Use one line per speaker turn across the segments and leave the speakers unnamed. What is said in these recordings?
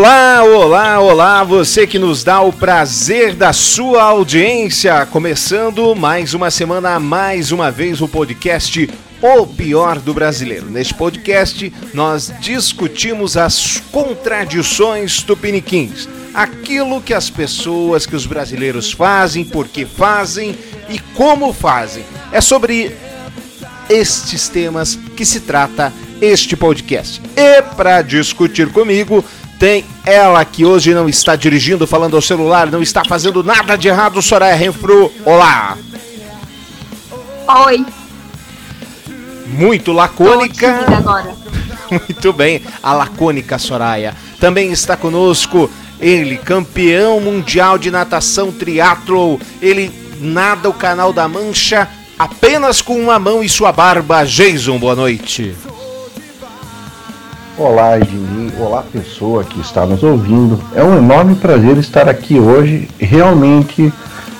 Olá, olá, olá, você que nos dá o prazer da sua audiência. Começando mais uma semana, mais uma vez o podcast O Pior do Brasileiro. Neste podcast, nós discutimos as contradições tupiniquins. Aquilo que as pessoas, que os brasileiros fazem, por que fazem e como fazem. É sobre estes temas que se trata este podcast. E para discutir comigo, tem ela que hoje não está dirigindo, falando ao celular, não está fazendo nada de errado, Soraya Renfro. Olá!
Oi!
Muito lacônica. Muito bem, a lacônica Soraya. Também está conosco ele, campeão mundial de natação triatlo. Ele nada o canal da Mancha apenas com uma mão e sua barba. Jason, boa noite.
Olá, Ednei. Olá, pessoa que está nos ouvindo. É um enorme prazer estar aqui hoje. Realmente,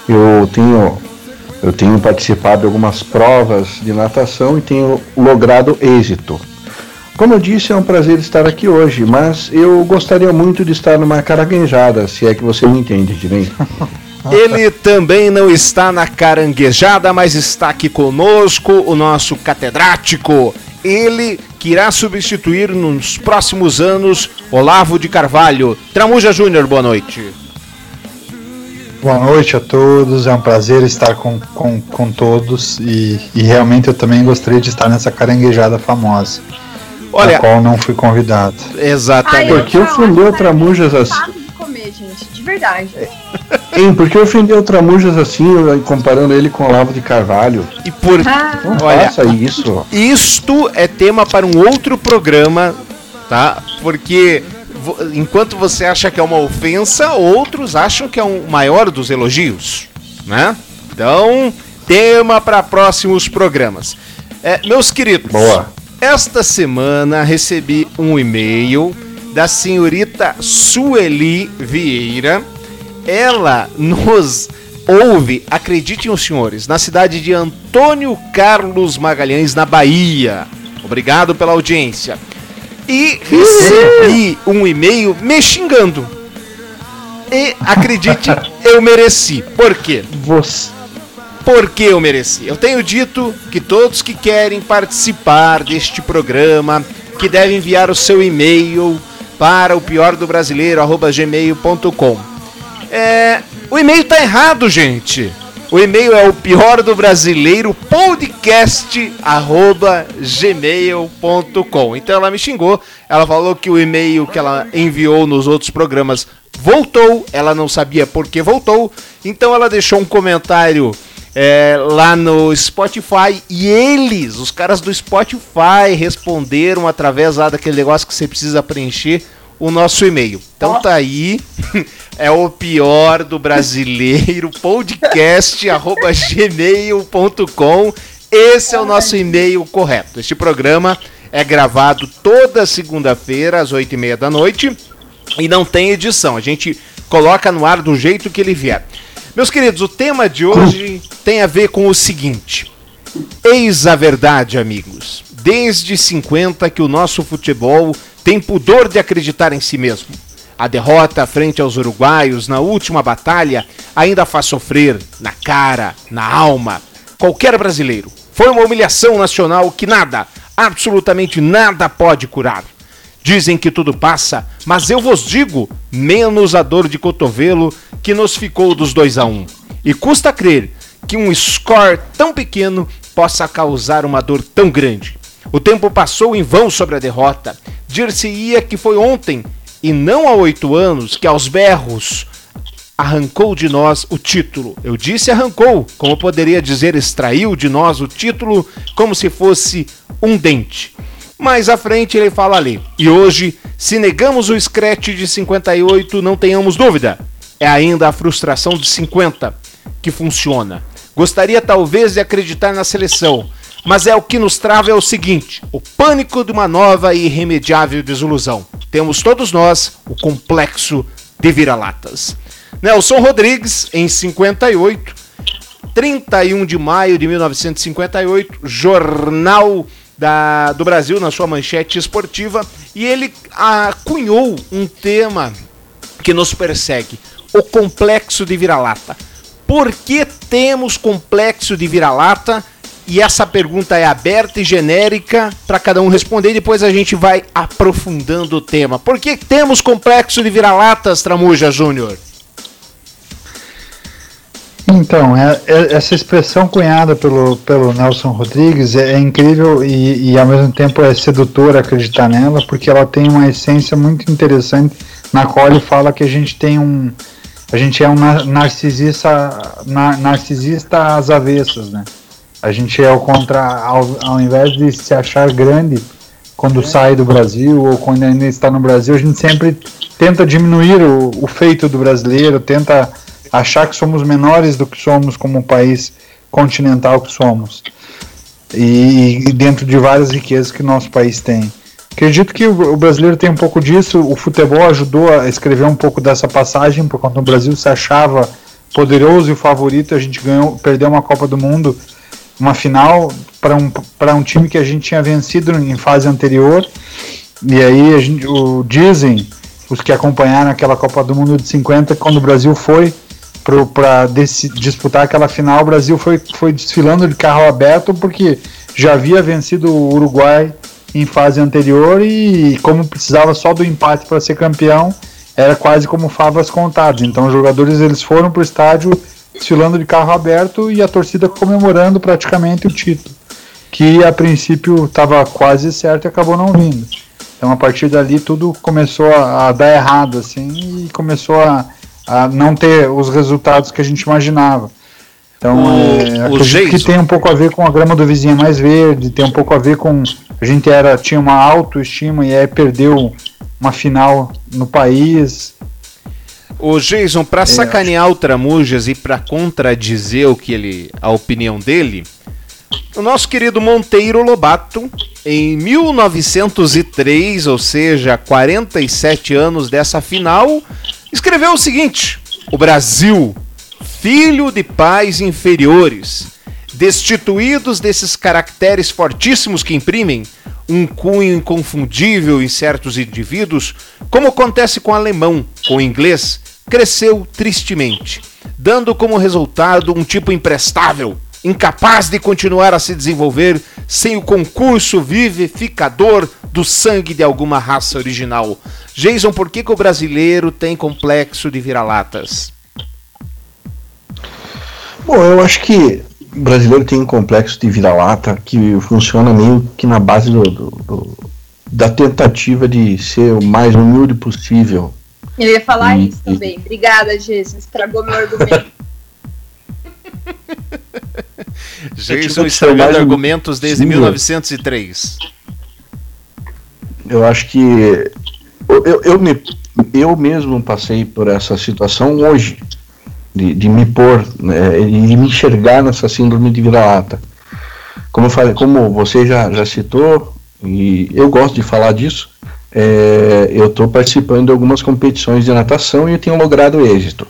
eu tenho, eu tenho participado de algumas provas de natação e tenho logrado êxito. Como eu disse, é um prazer estar aqui hoje, mas eu gostaria muito de estar numa caranguejada, se é que você me entende, Ednei.
Ele também não está na caranguejada, mas está aqui conosco, o nosso catedrático. Ele que irá substituir nos próximos anos Olavo de Carvalho. Tramuja Júnior, boa noite.
Boa noite a todos, é um prazer estar com, com, com todos e, e realmente eu também gostaria de estar nessa caranguejada famosa. Olha, a qual não fui convidado.
Exatamente.
Porque ofendeu o Tramujas assim.
de comer, gente, de verdade.
Hein, por que ofendeu o Tramujas assim, comparando ele com o Olavo de Carvalho?
E por. Ah.
Não Olha, faça isso.
Isto é tema para um outro programa, tá? Porque enquanto você acha que é uma ofensa, outros acham que é um maior dos elogios, né? Então, tema para próximos programas. É, meus queridos,
Boa.
Esta semana recebi um e-mail da senhorita Sueli Vieira. Ela nos ouve, acreditem os senhores, na cidade de Antônio Carlos Magalhães, na Bahia. Obrigado pela audiência. E recebi um e-mail me xingando. E acredite, eu mereci. Por quê?
Você
porque eu mereci. Eu tenho dito que todos que querem participar deste programa, que devem enviar o seu e-mail para o pior do brasileiro gmail.com. É, o e-mail tá errado, gente. O e-mail é o pior do brasileiro podcast gmail.com. Então ela me xingou, ela falou que o e-mail que ela enviou nos outros programas voltou, ela não sabia por que voltou, então ela deixou um comentário é, lá no Spotify e eles, os caras do Spotify, responderam através lá daquele negócio que você precisa preencher o nosso e-mail. Então tá aí, é o pior do brasileiro, podcast arroba gmail.com. Esse é o nosso e-mail correto. Este programa é gravado toda segunda-feira às oito e meia da noite e não tem edição. A gente coloca no ar do jeito que ele vier. Meus queridos, o tema de hoje tem a ver com o seguinte. Eis a verdade, amigos. Desde 50 que o nosso futebol tem pudor de acreditar em si mesmo. A derrota frente aos uruguaios na última batalha ainda faz sofrer na cara, na alma, qualquer brasileiro. Foi uma humilhação nacional que nada, absolutamente nada pode curar. Dizem que tudo passa, mas eu vos digo, menos a dor de cotovelo que nos ficou dos 2 a 1 um. E custa crer que um score tão pequeno possa causar uma dor tão grande. O tempo passou em vão sobre a derrota. Dir-se-ia que foi ontem, e não há oito anos, que aos berros arrancou de nós o título. Eu disse arrancou, como poderia dizer extraiu de nós o título como se fosse um dente. Mais à frente ele fala ali. E hoje, se negamos o scratch de 58, não tenhamos dúvida. É ainda a frustração de 50 que funciona. Gostaria talvez de acreditar na seleção, mas é o que nos trava é o seguinte: o pânico de uma nova e irremediável desilusão. Temos todos nós o complexo de vira-latas. Nelson Rodrigues, em 58, 31 de maio de 1958, Jornal da, do Brasil na sua manchete esportiva e ele cunhou um tema que nos persegue: o complexo de vira-lata. Por que temos complexo de vira-lata? E essa pergunta é aberta e genérica para cada um responder. E depois a gente vai aprofundando o tema. Por que temos complexo de vira-latas, Tramuja Júnior?
Então, é, é, essa expressão cunhada pelo, pelo Nelson Rodrigues é, é incrível e, e, ao mesmo tempo é sedutora acreditar nela, porque ela tem uma essência muito interessante na qual ele fala que a gente tem um. A gente é um narcisista, nar, narcisista às avessas, né? A gente é o contra, ao, ao invés de se achar grande quando sai do Brasil ou quando ainda está no Brasil, a gente sempre tenta diminuir o, o feito do brasileiro, tenta achar que somos menores do que somos como país continental que somos. E, e dentro de várias riquezas que nosso país tem. Acredito que o, o brasileiro tem um pouco disso. O futebol ajudou a escrever um pouco dessa passagem, por quando o Brasil se achava poderoso e o favorito, a gente ganhou, perdeu uma Copa do Mundo, uma final para um, um time que a gente tinha vencido em fase anterior. E aí a gente, o, dizem os que acompanharam aquela Copa do Mundo de 50, quando o Brasil foi para disputar aquela final, o Brasil foi, foi desfilando de carro aberto porque já havia vencido o Uruguai em fase anterior e como precisava só do empate para ser campeão, era quase como favas contadas. Então os jogadores eles foram para o estádio desfilando de carro aberto e a torcida comemorando praticamente o título, que a princípio estava quase certo e acabou não vindo. Então a partir dali tudo começou a, a dar errado assim e começou a a não ter os resultados que a gente imaginava. Então, o, é, acredito que tem um pouco a ver com a grama do vizinho mais verde, tem um pouco a ver com a gente era tinha uma autoestima e aí perdeu uma final no país.
O Jason, para é, sacanear acho... o Tramujas e para contradizer o que ele, a opinião dele, o nosso querido Monteiro Lobato, em 1903, ou seja, 47 anos dessa final, escreveu o seguinte: O Brasil, filho de pais inferiores, destituídos desses caracteres fortíssimos que imprimem um cunho inconfundível em certos indivíduos, como acontece com o alemão, com o inglês, cresceu tristemente, dando como resultado um tipo imprestável, incapaz de continuar a se desenvolver sem o concurso vivificador do sangue de alguma raça original. Jason, por que, que o brasileiro tem complexo de vira-latas?
Bom, eu acho que o brasileiro tem um complexo de vira-lata que funciona meio que na base do, do, do, da tentativa de ser o mais humilde possível.
Eu ia falar e, isso também. Obrigada, Jason. Estragou meu argumento.
Jason estragando argumentos desde 1903.
Eu acho que eu, eu, me, eu mesmo passei por essa situação hoje, de, de me pôr, né, de me enxergar nessa síndrome de vira-lata. Como, eu falei, como você já, já citou, e eu gosto de falar disso, é, eu estou participando de algumas competições de natação e eu tenho logrado êxito.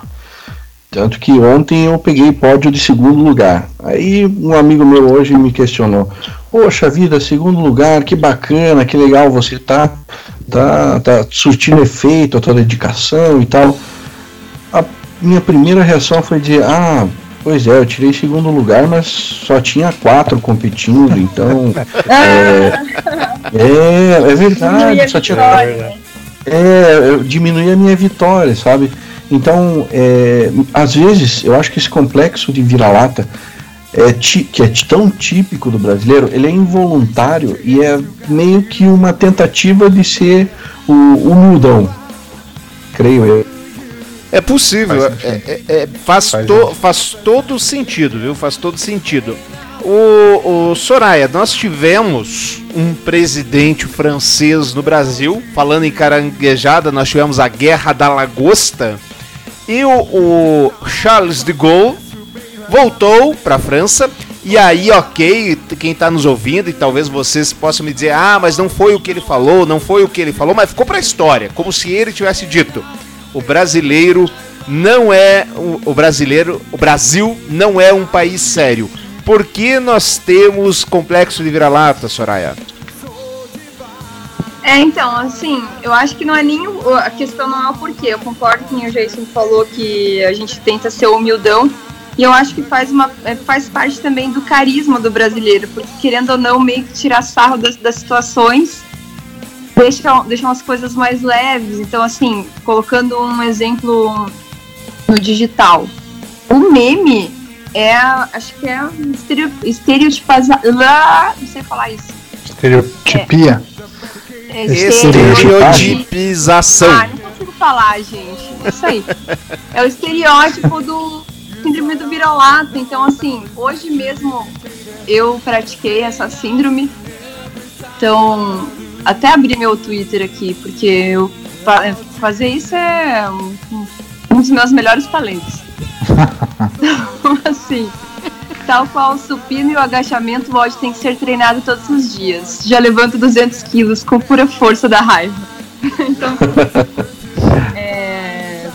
Tanto que ontem eu peguei pódio de segundo lugar. Aí um amigo meu hoje me questionou: Poxa vida, segundo lugar, que bacana, que legal você tá, tá, tá surtindo efeito, a tua dedicação e tal. A minha primeira reação foi dizer: Ah, pois é, eu tirei segundo lugar, mas só tinha quatro competindo, então. é, é, é verdade, só tinha quatro. É, diminuir a minha vitória, sabe? Então, é, às vezes, eu acho que esse complexo de vira-lata, é, que é tão típico do brasileiro, ele é involuntário e é meio que uma tentativa de ser o humildão, creio eu.
É possível, faz, é, é, é, faz, faz, to, faz todo sentido, viu? Faz todo sentido. O, o, Soraya, nós tivemos um presidente francês no Brasil, falando em caranguejada, nós tivemos a Guerra da Lagosta, e o, o Charles de Gaulle voltou para a França. E aí, ok, quem está nos ouvindo, e talvez vocês possam me dizer: ah, mas não foi o que ele falou, não foi o que ele falou, mas ficou para a história, como se ele tivesse dito: o brasileiro não é. O, o brasileiro, o Brasil não é um país sério. Por que nós temos complexo de vira-lata, Soraya?
É, então, assim, eu acho que não é nem o, a questão não é o porquê. Eu concordo com o Jason falou que a gente tenta ser humildão. E eu acho que faz, uma, é, faz parte também do carisma do brasileiro, porque querendo ou não, meio que tirar sarro das, das situações deixam, deixam as coisas mais leves. Então, assim, colocando um exemplo no digital. O meme é, acho que é estereotipazar. Não sei falar isso.
Estereotipia.
É, é estereotipização.
Ah, não consigo falar, gente. É isso aí. É o estereótipo do síndrome do vira-lata. Então, assim, hoje mesmo eu pratiquei essa síndrome. Então, até abri meu Twitter aqui, porque eu, fazer isso é um, um dos meus melhores talentos. então, assim, tal qual o supino e o agachamento, o ódio tem que ser treinado todos os dias. Já levanto 200 quilos com pura força da raiva. então, é,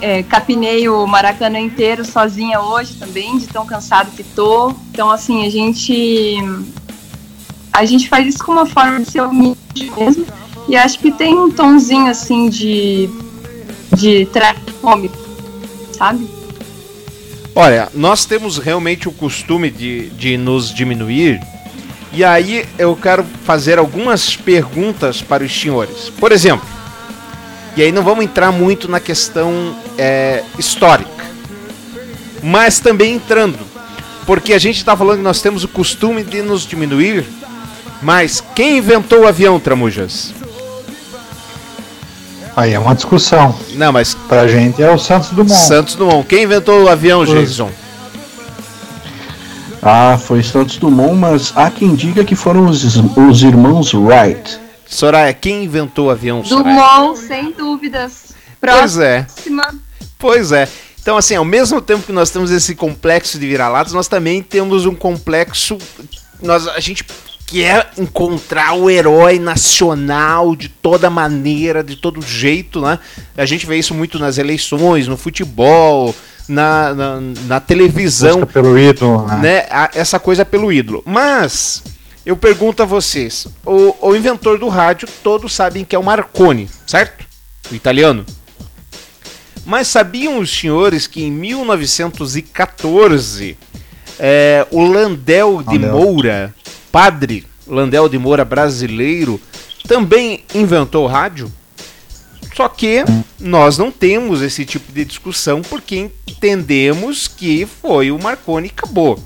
é, capinei o Maracanã inteiro sozinha hoje também, de tão cansado que tô. Então, assim, a gente a gente faz isso com uma forma de ser humilde mesmo. E acho que tem um tonzinho assim de. de cômico, sabe?
Olha, nós temos realmente o costume de, de nos diminuir. E aí eu quero fazer algumas perguntas para os senhores. Por exemplo, e aí não vamos entrar muito na questão é, histórica, mas também entrando, porque a gente está falando que nós temos o costume de nos diminuir mas quem inventou o avião, Tramujas?
Aí é uma discussão.
Não, mas.
Pra gente é o Santos Dumont.
Santos Dumont. Quem inventou o avião, Jason?
Ah, foi Santos Dumont, mas há quem diga que foram os, os irmãos Wright.
Soraya, quem inventou o avião?
Soraya? Dumont, sem dúvidas.
Próxima. Pois é. Pois é. Então, assim, ao mesmo tempo que nós temos esse complexo de vira-latas, nós também temos um complexo. Nós, a gente que é encontrar o herói nacional de toda maneira, de todo jeito, né? A gente vê isso muito nas eleições, no futebol, na, na, na televisão. Busca
pelo ídolo,
né? né? Essa coisa pelo ídolo. Mas, eu pergunto a vocês: o, o inventor do rádio, todos sabem que é o Marconi, certo? O italiano. Mas sabiam os senhores que em 1914 é, o Landel de Moura padre Landel de Moura brasileiro também inventou o rádio? Só que nós não temos esse tipo de discussão porque entendemos que foi o Marconi e acabou.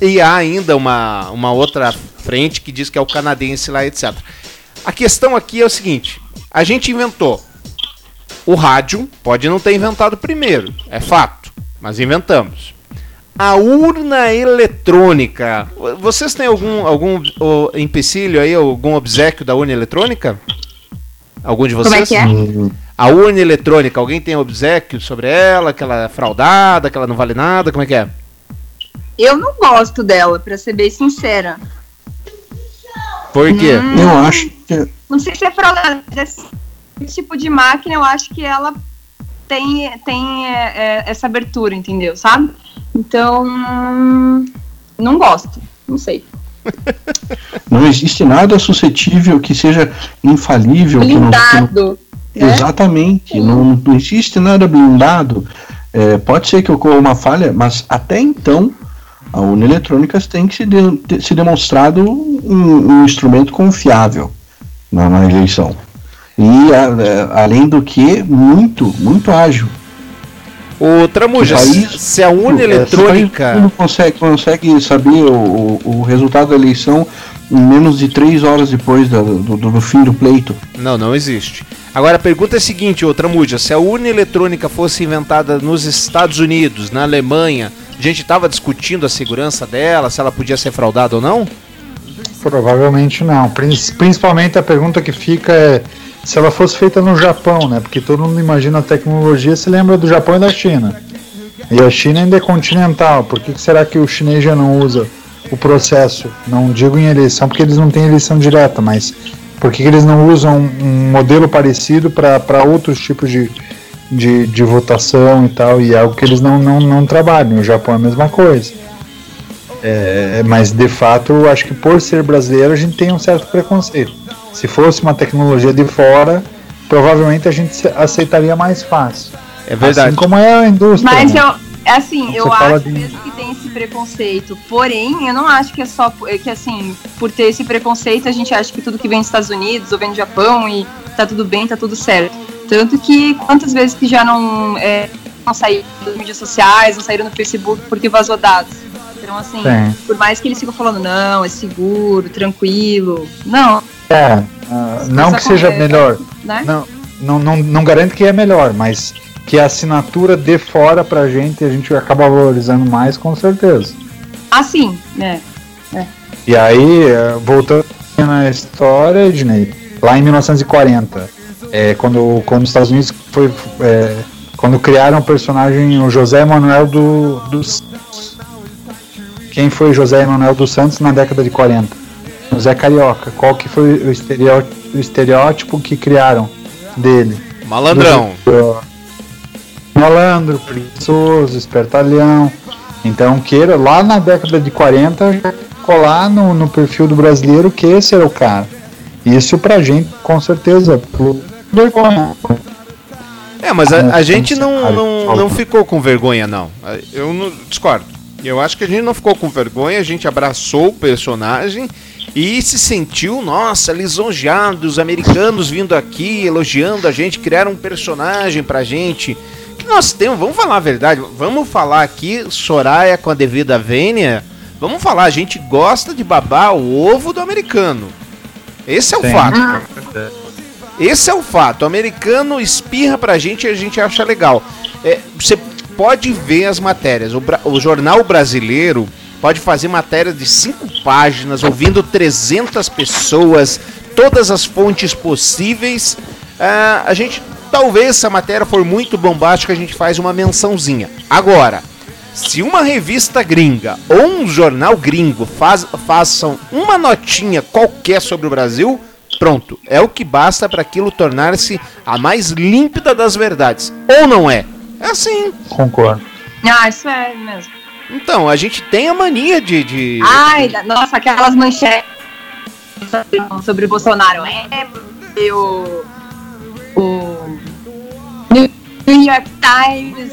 E há ainda uma, uma outra frente que diz que é o canadense lá, etc. A questão aqui é o seguinte: a gente inventou. O rádio pode não ter inventado primeiro, é fato, mas inventamos a urna eletrônica. Vocês têm algum, algum oh, empecilho aí, algum obsequio da urna eletrônica? Algum de vocês?
Como é que é?
A urna eletrônica, alguém tem obsequio sobre ela, que ela é fraudada, que ela não vale nada, como é que é?
Eu não gosto dela, pra ser bem sincera.
Por quê? Hum,
eu acho que...
Não sei se é fraudada, esse tipo de máquina eu acho que ela tem, tem é, é, essa abertura, entendeu? Sabe? Então, não gosto, não sei.
Não existe nada suscetível que seja infalível.
Blindado.
Que não, que não, né? Exatamente, não, não existe nada blindado. É, pode ser que ocorra uma falha, mas até então a urna eletrônica tem que se, de, se demonstrado um, um, instrumento confiável na, na eleição. E a, a, além do que, muito, muito ágil.
O Tramuja, se a urna é, eletrônica.
Não consegue, consegue saber o, o resultado da eleição em menos de três horas depois do, do, do, fim do pleito.
Não, não existe. Agora a pergunta é a seguinte, ô Tramuja, se a urna eletrônica fosse inventada nos Estados Unidos, na Alemanha, a gente estava discutindo a segurança dela, se ela podia ser fraudada ou não?
Provavelmente não. Principalmente a pergunta que fica é se ela fosse feita no Japão, né? Porque todo mundo imagina a tecnologia, se lembra do Japão e da China. E a China ainda é continental. Por que será que o chinês já não usa o processo? Não digo em eleição, porque eles não têm eleição direta, mas por que eles não usam um modelo parecido para outros tipos de, de, de, votação e tal? E é algo que eles não, não, não trabalham. O Japão é a mesma coisa. É, mas de fato, acho que por ser brasileiro, a gente tem um certo preconceito. Se fosse uma tecnologia de fora, provavelmente a gente aceitaria mais fácil.
É verdade.
Assim como é a indústria.
Mas né? eu, é assim, eu acho de... mesmo que tem esse preconceito. Porém, eu não acho que é só que assim, por ter esse preconceito, a gente acha que tudo que vem dos Estados Unidos ou vem do Japão e tá tudo bem, tá tudo certo. Tanto que quantas vezes que já não, é, não saíram das mídias sociais, não saíram no Facebook porque vazou dados. Então, assim, Sim. por mais que eles ficam falando, não, é seguro, tranquilo. Não.
É, uh, não que seja melhor. Né? Não, não, não, não garante que é melhor, mas que a assinatura dê fora pra gente e a gente acaba valorizando mais, com certeza.
Ah, sim, né? É.
E aí, eh, voltando na história, Ednei, lá em 1940, é, quando, quando os Estados Unidos foi. É, quando criaram o personagem, o José Manuel do, dos. Quem foi José Manuel dos Santos na década de 40? José Carioca. Qual que foi o estereótipo, o estereótipo que criaram dele?
Malandrão. Do,
malandro, preguiçoso, espertalhão. Então, queira, lá na década de 40, colar no, no perfil do brasileiro que esse era o cara. Isso pra gente, com certeza, vergonha.
É, mas a, a gente não, não, não ficou com vergonha, não. Eu não discordo. Eu acho que a gente não ficou com vergonha, a gente abraçou o personagem e se sentiu, nossa, lisonjeado, os americanos vindo aqui, elogiando a gente, criaram um personagem pra gente que nós temos, vamos falar a verdade, vamos falar aqui, Soraya com a devida vênia, vamos falar, a gente gosta de babar o ovo do americano. Esse é o Sim. fato. Esse é o fato. O americano espirra pra gente e a gente acha legal. É, você pode ver as matérias. O, o, jornal brasileiro pode fazer matéria de cinco páginas, ouvindo 300 pessoas, todas as fontes possíveis. Uh, a gente Talvez se a matéria for muito bombástica, a gente faz uma mençãozinha. Agora, se uma revista gringa ou um jornal gringo faz, façam uma notinha qualquer sobre o Brasil, pronto, é o que basta para aquilo tornar-se a mais límpida das verdades. Ou não é? É assim.
Concordo.
Ah, isso é mesmo.
Então, a gente tem a mania de. de...
Ai, nossa, aquelas manchetes sobre o Bolsonaro. É, eu o New York Times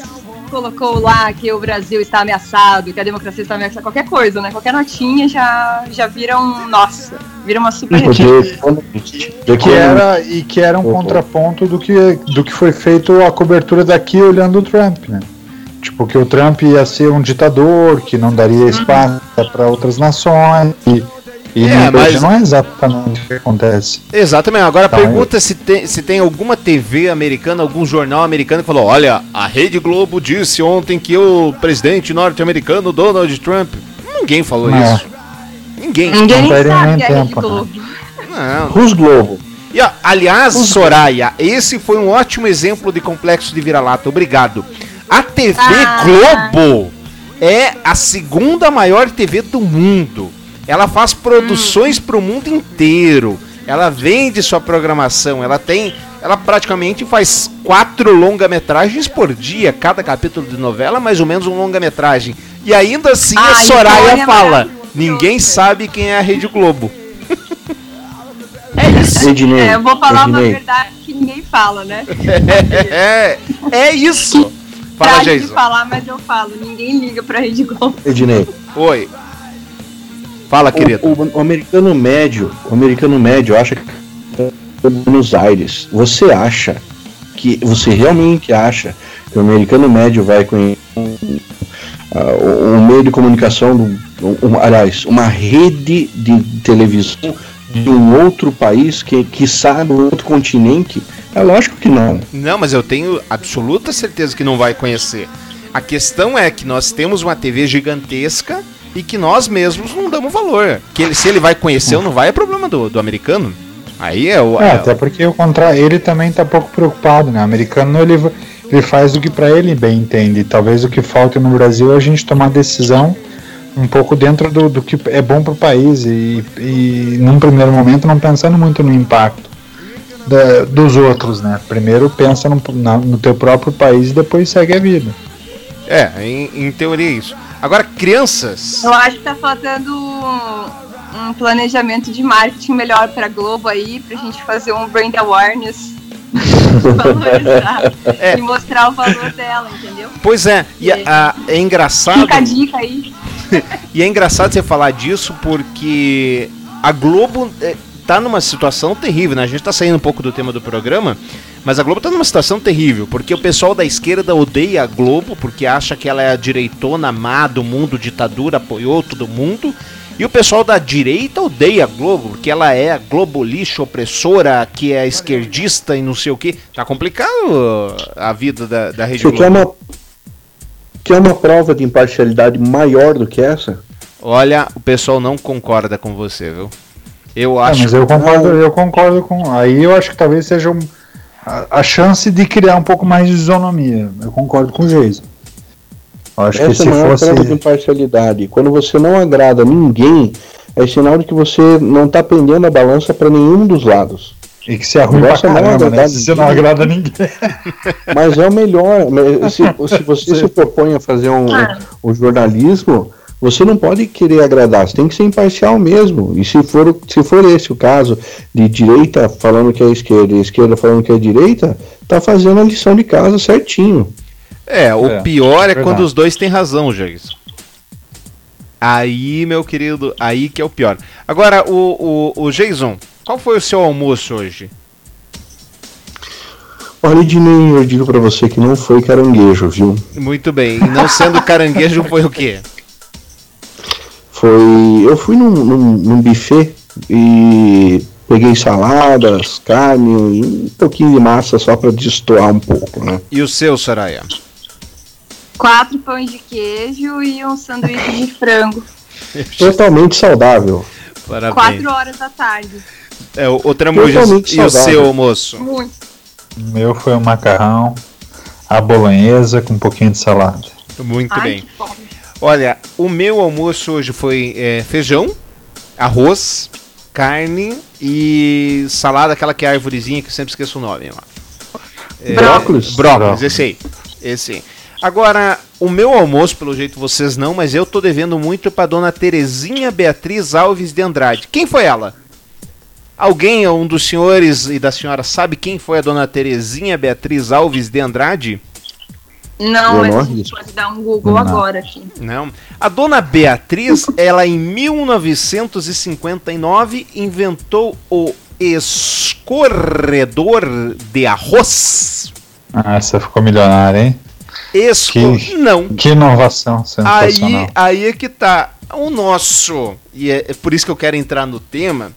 colocou lá que o Brasil está ameaçado, que a democracia está ameaçada, qualquer coisa, né? Qualquer notinha já, já vira um. Nossa, vira uma super
e que era E que era um contraponto do que, do que foi feito a cobertura daqui olhando o Trump, né? Tipo, que o Trump ia ser um ditador, que não daria espaço uhum. para outras nações. E e é, mas... não é exatamente o que acontece.
Exatamente. Agora tá, pergunta se, tem, se tem alguma TV americana, algum jornal americano que falou: olha, a Rede Globo disse ontem que o presidente norte-americano Donald Trump. Ninguém falou não. isso. Ninguém.
Ninguém não sabe a Rede Globo.
Não. Os Globo. E, ó, aliás, Os Soraya, esse foi um ótimo exemplo de complexo de vira-lata. Obrigado. A TV ah. Globo é a segunda maior TV do mundo. Ela faz produções hum. para o mundo inteiro. Ela vende sua programação. Ela tem. Ela praticamente faz quatro longa-metragens por dia. Cada capítulo de novela, mais ou menos um longa-metragem. E ainda assim ah, a Soraya é fala: ninguém sabe quem é a Rede Globo.
É é, eu vou falar uma verdade que ninguém fala, né?
é, é isso.
Fala, Jason. de falar, mas eu falo. Ninguém liga pra Rede Globo.
Ednei.
Oi. Fala, querido.
O, o, americano médio, o americano médio acha que Buenos Aires. Você acha que você realmente acha que o americano médio vai com uh, um meio de comunicação, do, um, aliás, uma rede de televisão de um outro país que, que sabe outro continente? É lógico que não.
Não, mas eu tenho absoluta certeza que não vai conhecer. A questão é que nós temos uma TV gigantesca e que nós mesmos não damos valor. Que ele, se ele vai conhecer ou não vai, é problema do, do americano. Aí é o.
É,
é
até porque o contrário, ele também tá pouco preocupado, né? O americano ele, ele faz o que para ele bem entende. Talvez o que falta no Brasil é a gente tomar decisão um pouco dentro do, do que é bom para o país e, e num primeiro momento não pensando muito no impacto da, dos outros, né? Primeiro pensa no, na, no teu próprio país e depois segue a vida.
É, em, em teoria é isso. Agora, crianças.
Eu acho que tá faltando um planejamento de marketing melhor para Globo aí, pra gente fazer um brand awareness. valorizar é. e mostrar o valor dela, entendeu?
Pois é, e é, a, é engraçado. Fica
a dica aí.
e é engraçado você falar disso porque a Globo é, tá numa situação terrível, né? A gente tá saindo um pouco do tema do programa, mas a Globo tá numa situação terrível, porque o pessoal da esquerda odeia a Globo, porque acha que ela é a direitona má do mundo, ditadura, apoiou todo mundo. E o pessoal da direita odeia a Globo, porque ela é a globolixo opressora, que é esquerdista e não sei o que. Tá complicado a vida da, da Rede Você Globo.
Quer uma, quer uma prova de imparcialidade maior do que essa?
Olha, o pessoal não concorda com você, viu? Eu acho.
É, mas eu concordo, eu concordo com. Aí eu acho que talvez seja um, a, a, chance de criar um pouco mais de isonomia. Eu concordo com o Jason.
Eu acho Essa que se é fosse prova de imparcialidade. Quando você não agrada ninguém, é sinal de que você não está pendendo a balança para nenhum dos lados.
E que se arruma pra caramba, né? Se você não agrada ninguém.
Mas é o melhor. Se, se você se propõe a fazer um, um jornalismo, você não pode querer agradar, você tem que ser imparcial mesmo. E se for, se for esse o caso, de direita falando que é esquerda e esquerda falando que é direita, tá fazendo a lição de casa certinho.
É, o é, pior é, quando os dois têm razão, Jason. Aí, meu querido, aí que é o pior. Agora, o, o, o Jason, qual foi o seu almoço hoje?
Olha, Ednei, eu digo para você que não foi caranguejo, viu?
Muito bem. E não sendo caranguejo, foi o quê?
Foi. Eu fui num, num, num buffet e peguei saladas, carne e um pouquinho de massa só para destoar um pouco, né?
E o seu, Soraya?
Quatro pães de queijo e um sanduíche de frango.
Totalmente saudável.
Parabéns. Quatro horas da tarde.
É, o, o Tramujas, e o seu almoço?
Muito. Meu foi um macarrão, a bolonhesa com um pouquinho de salada.
Muito Ai, bem. Olha, o meu almoço hoje foi é, feijão, arroz, carne e salada, aquela que é a árvorezinha que eu sempre esqueço o nome.
É, brócolis?
Brócolis, esse aí. Esse aí. Agora, o meu almoço, pelo jeito vocês não, mas eu tô devendo muito pra dona Terezinha Beatriz Alves de Andrade. Quem foi ela? Alguém, um dos senhores e da senhora, sabe quem foi a dona Terezinha Beatriz Alves de Andrade?
Não, mas a gente pode dar um Google não. agora aqui.
Não. A dona Beatriz, ela em 1959 inventou o escorredor de arroz.
Ah, essa ficou milionária, hein?
Esco... Que, não.
Que inovação
sensacional. Aí, aí é que tá. O nosso, e é, é por isso que eu quero entrar no tema,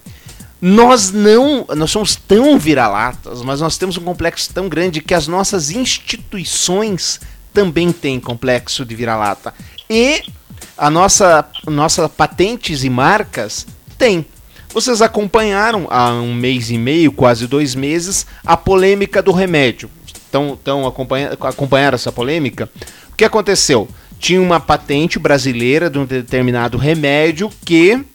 nós não, nós somos tão vira-latas, mas nós temos um complexo tão grande que as nossas instituições também tem complexo de vira-lata. E a nossa, nossa patentes e marcas tem. Vocês acompanharam há um mês e meio, quase dois meses, a polêmica do remédio. Estão, estão acompanhando, acompanharam essa polêmica? O que aconteceu? Tinha uma patente brasileira de um determinado remédio que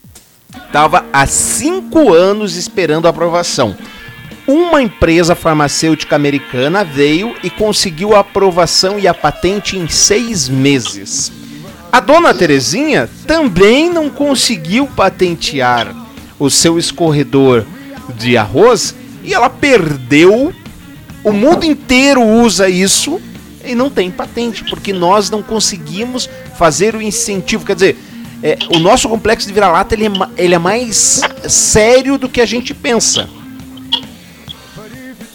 estava há cinco anos esperando aprovação uma empresa farmacêutica americana veio e conseguiu a aprovação e a patente em seis meses. A dona Terezinha também não conseguiu patentear o seu escorredor de arroz e ela perdeu. O mundo inteiro usa isso e não tem patente, porque nós não conseguimos fazer o incentivo. Quer dizer, é, o nosso complexo de vira-lata ele, é, ele é mais sério do que a gente pensa.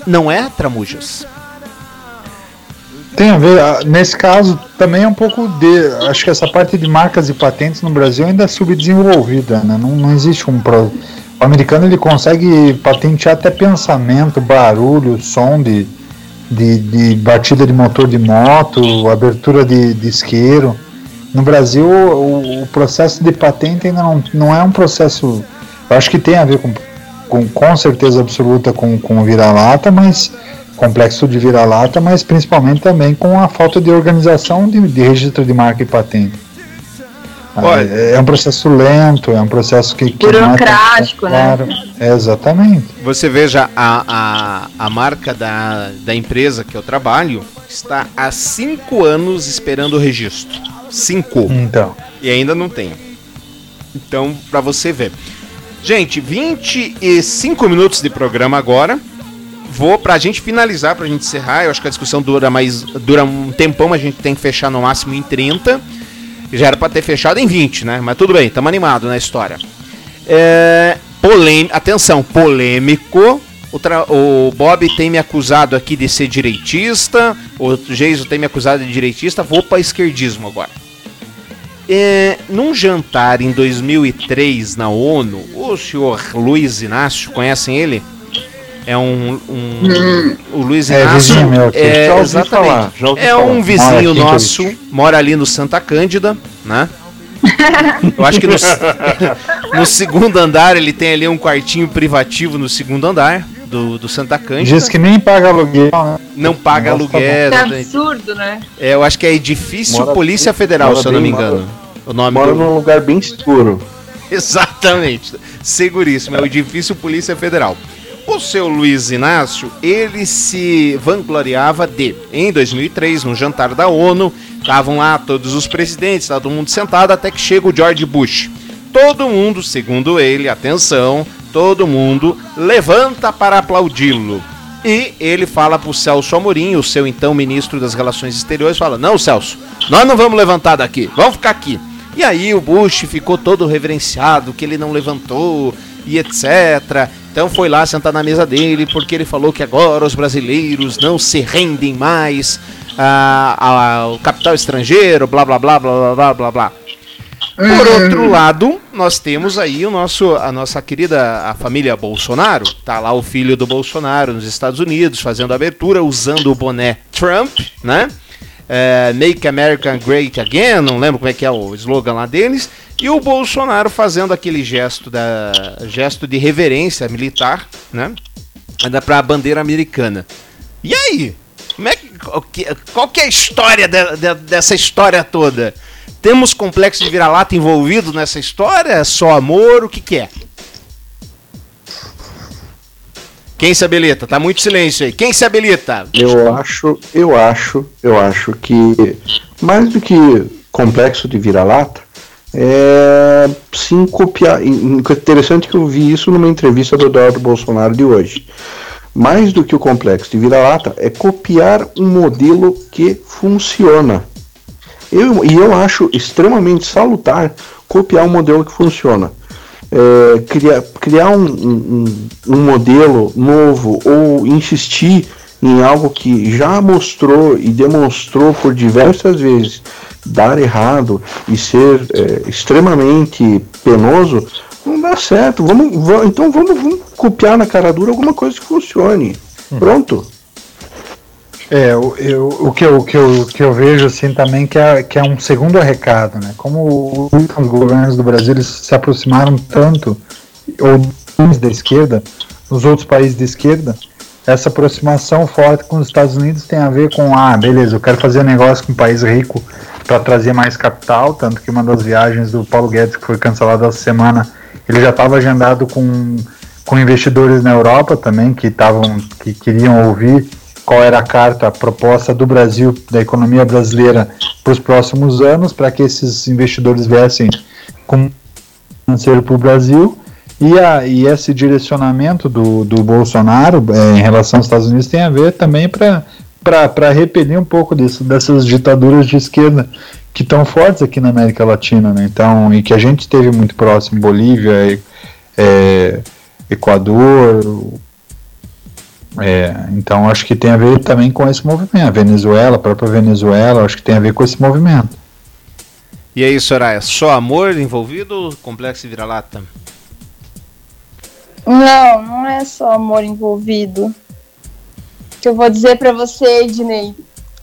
Não é, Tramujas?
Tem a ver, nesse caso também é um pouco de. Acho que essa parte de marcas e patentes no Brasil ainda é subdesenvolvida, né? Não, não existe um. Pro, o americano ele consegue patentear até pensamento, barulho, som de, de, de batida de motor de moto, abertura de, de isqueiro. No Brasil, o, o, processo de patente ainda não, não é um processo. Eu acho que tem a ver com com, com certeza absoluta com, com o vira-lata, mas complexo de vira-lata, mas principalmente também com a falta de organização de, de registro de marca e patente. Olha, é, é um processo lento, é um processo que. que
Burocrático, né? Claro.
É, exatamente.
Você veja, a, a, a marca da, da empresa que eu trabalho está há cinco anos esperando o registro. Cinco.
Então.
E ainda não tem. Então, para você ver. Gente, 25 minutos de programa agora. Vou pra gente finalizar, pra gente encerrar. Eu acho que a discussão dura mais dura um tempão, mas a gente tem que fechar no máximo em 30. Já era pra ter fechado em 20, né? Mas tudo bem, estamos animados na história. É, atenção, polêmico. O, o, Bob tem me acusado aqui de ser direitista. O Geiso tem me acusado de direitista. Vou para esquerdismo agora. É, num jantar em 2003 na ONU, o senhor Luiz Inácio, conhecem ele? É um. um hum. o Luiz é, Inácio. É, meu, é, já exatamente. Falar, já é falar. um vizinho mora nosso, mora ali no Santa Cândida, né? Eu acho que no, no, segundo andar ele tem ali um quartinho privativo no segundo andar do, do Santa Cândida.
Diz que nem paga aluguel. Né?
Não paga Nossa, aluguel.
Tá é absurdo, né?
É, eu acho que é Edifício mora Polícia Federal, se eu não me engano. Mora,
o nome mora do... num lugar bem seguro.
Exatamente. Seguríssimo. É o Edifício Polícia Federal. O seu Luiz Inácio, ele se vangloriava de, em 2003, no jantar da ONU, estavam lá todos os presidentes, todo mundo sentado, até que chega o George Bush. Todo mundo, segundo ele, atenção, todo mundo levanta para aplaudi-lo. E ele fala para o Celso Amorim, o seu então ministro das Relações Exteriores, fala: Não, Celso, nós não vamos levantar daqui, vamos ficar aqui. E aí o Bush ficou todo reverenciado, que ele não levantou e etc. Então foi lá sentar na mesa dele, porque ele falou que agora os brasileiros não se rendem mais ao capital estrangeiro, blá blá blá blá blá blá blá. Por uhum. outro lado, nós temos aí o nosso, a nossa querida a família Bolsonaro. Tá lá o filho do Bolsonaro nos Estados Unidos fazendo abertura, usando o boné Trump, né? É, Make America Great Again, não lembro como é que é o slogan lá deles. E o Bolsonaro fazendo aquele gesto da gesto de reverência militar, né? Para a bandeira americana. E aí? Como é que, qual que é a história de, de, dessa história toda? Temos complexo de vira-lata envolvido nessa história? É só amor? O que, que é? Quem se habilita? Tá muito silêncio aí. Quem se habilita?
Eu acho, eu acho, eu acho que mais do que complexo de vira-lata, é, sim copiar. Interessante que eu vi isso numa entrevista do Eduardo Bolsonaro de hoje. Mais do que o complexo de vira-lata, é copiar um modelo que funciona. Eu, e eu acho extremamente salutar copiar um modelo que funciona. É, criar criar um, um, um modelo novo ou insistir em algo que já mostrou e demonstrou por diversas vezes dar errado e ser é, extremamente penoso, não dá certo. Vamos, vamos então vamos, vamos, copiar na cara dura alguma coisa que funcione. Hum. Pronto.
É, eu, eu, o, que eu, o, que eu, que eu vejo assim também que é, que é um segundo recado, né? Como os governos do Brasil eles se aproximaram tanto, ou da esquerda, nos outros países de esquerda, essa aproximação forte com os Estados Unidos tem a ver com, ah, beleza, eu quero fazer negócio com um país rico para trazer mais capital, tanto que uma das viagens do Paulo Guedes que foi cancelada essa semana, ele já estava agendado com, com investidores na Europa também que estavam que queriam ouvir qual era a carta, a proposta do Brasil, da economia brasileira para os próximos anos, para que esses investidores viessem com financeiro para o Brasil. E, a, e esse direcionamento do, do Bolsonaro é, em relação aos Estados Unidos tem a ver também para repelir um pouco disso, dessas ditaduras de esquerda que estão fortes aqui na América Latina, né? Então, e que a gente esteve muito próximo, Bolívia, é, Equador, é, então acho que tem a ver também com esse movimento. A Venezuela, a própria Venezuela, acho que tem a ver com esse movimento.
E aí, Soraya, só amor envolvido complexo vira-lata?
Não, não é só amor envolvido. O que eu vou dizer para você, Ednei,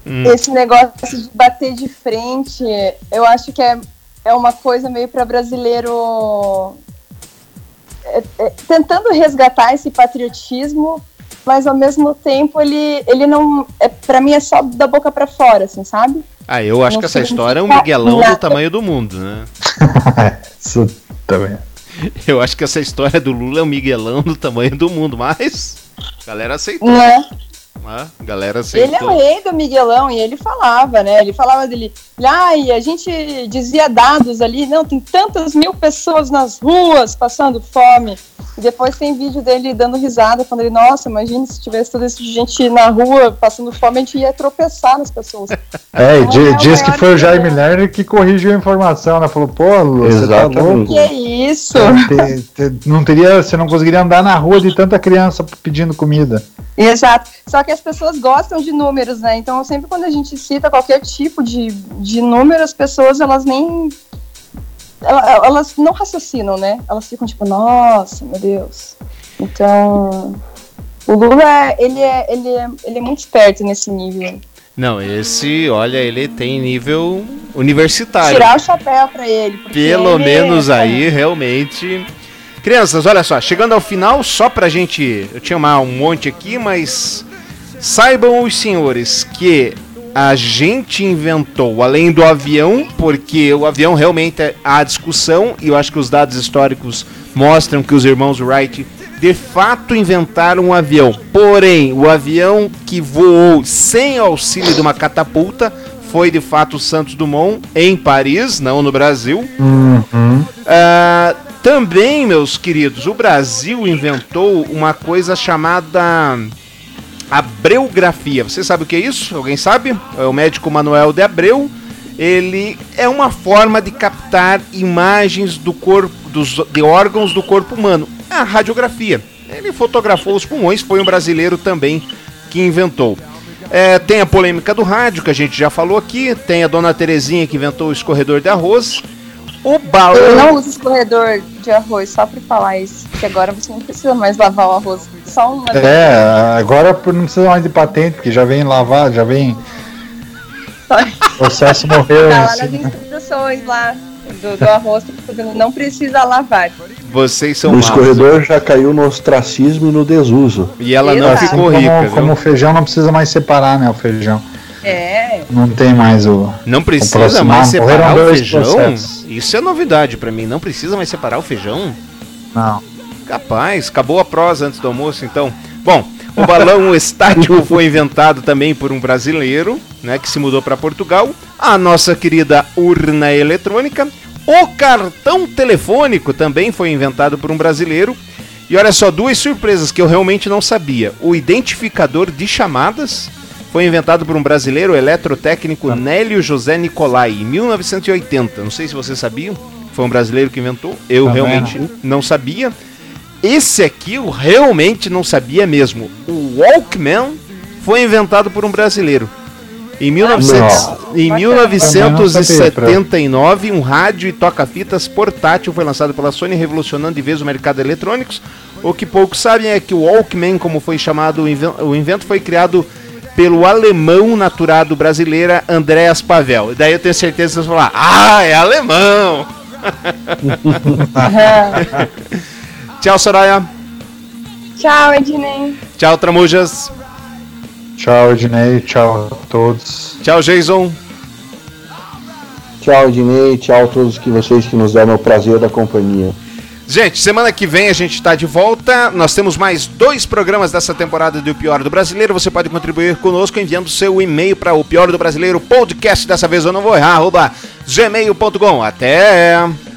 hum. esse negócio de bater de frente, eu acho que é, é uma coisa meio para brasileiro é, é, tentando resgatar esse patriotismo, mas ao mesmo tempo ele, ele não, é, para mim é só da boca para fora, assim, sabe?
Ah, eu acho não que essa história é um Miguelão nada. do tamanho do mundo, né?
Isso também.
Eu acho que essa história do Lula é um Miguelão do tamanho do mundo, mas a galera aceitou.
Não é? Ah, galera Ele é o rei do Miguelão e ele falava, né? Ele falava dele, ah, e a gente dizia dados ali, não, tem tantas mil pessoas nas ruas passando fome. E depois tem vídeo dele dando risada, falando ele, nossa, imagine se tivesse toda essa gente na rua passando fome, a gente ia tropeçar nas pessoas.
É, então, é diz que foi o Jaime Lerner que corrigiu a informação, né? Falou, pô, Lu, você tá louco.
Que isso?
não teria, você não conseguiria andar na rua de tanta criança pedindo comida.
Exato. Só que as pessoas gostam de números, né? Então, sempre quando a gente cita qualquer tipo de, de número, as pessoas, elas nem. Elas não raciocinam, né? Elas ficam tipo, nossa, meu Deus. Então. O Lula, ele é, ele é, ele é muito esperto nesse nível.
Não, esse, olha, ele tem nível universitário.
Tirar o chapéu pra ele.
Pelo ele menos é... aí, realmente Crianças, olha só, chegando ao final, só pra gente. Eu tinha um monte aqui, mas. Saibam os senhores que a gente inventou, além do avião, porque o avião realmente há discussão, e eu acho que os dados históricos mostram que os irmãos Wright de fato inventaram um avião. Porém, o avião que voou sem auxílio de uma catapulta foi de fato o Santos Dumont em Paris, não no Brasil.
Uhum.
Uh, também, meus queridos, o Brasil inventou uma coisa chamada abreografia. Você sabe o que é isso? Alguém sabe? É o médico Manuel de Abreu. Ele é uma forma de captar imagens do corpo, dos, de órgãos do corpo humano. É a radiografia. Ele fotografou os pulmões, foi um brasileiro também que inventou. É, tem a polêmica do rádio, que a gente já falou aqui. Tem a dona Terezinha que inventou o escorredor de arroz. O balão.
Eu não uso escorredor de arroz, só pra falar isso. Porque agora você não precisa mais lavar o arroz. Só uma.
É, agora não precisa mais de patente, porque já vem lavar, já vem. O processo morreu.
Tá lá nas instruções lá do, do arroz, não precisa lavar.
Vocês são
O escorredor já caiu no ostracismo e no desuso.
E ela Exato. não ficou rica.
Como, como o feijão não precisa mais separar, né? O feijão.
É.
Não tem mais o.
Não precisa mais separar o feijão? Processos. Isso é novidade para mim. Não precisa mais separar o feijão?
Não.
Capaz, acabou a prosa antes do almoço, então. Bom, o balão estático foi inventado também por um brasileiro, né, que se mudou para Portugal. A nossa querida urna eletrônica. O cartão telefônico também foi inventado por um brasileiro. E olha só, duas surpresas que eu realmente não sabia. O identificador de chamadas foi inventado por um brasileiro eletrotécnico Nélio José Nicolai em 1980. Não sei se você sabia, foi um brasileiro que inventou. Eu tá realmente não sabia. Esse aqui eu realmente não sabia mesmo. O Walkman foi inventado por um brasileiro. Em, 1900, em 1979, um rádio e toca-fitas portátil foi lançado pela Sony, revolucionando de vez o mercado de eletrônicos. O que poucos sabem é que o Walkman, como foi chamado o invento, foi criado pelo alemão naturado brasileira Andréas Pavel. E daí eu tenho certeza que vocês vão falar, ah, é alemão! Tchau, Soraya.
Tchau, Ednei.
Tchau, Tramujas.
Tchau, Ednei. Tchau a todos.
Tchau, Jason.
Tchau, Ednei. Tchau a todos que vocês que nos dão o prazer da companhia.
Gente, semana que vem a gente está de volta. Nós temos mais dois programas dessa temporada do Pior do Brasileiro. Você pode contribuir conosco enviando seu e-mail para o Pior do Brasileiro podcast. Dessa vez eu não vou errar, gmail.com. Até!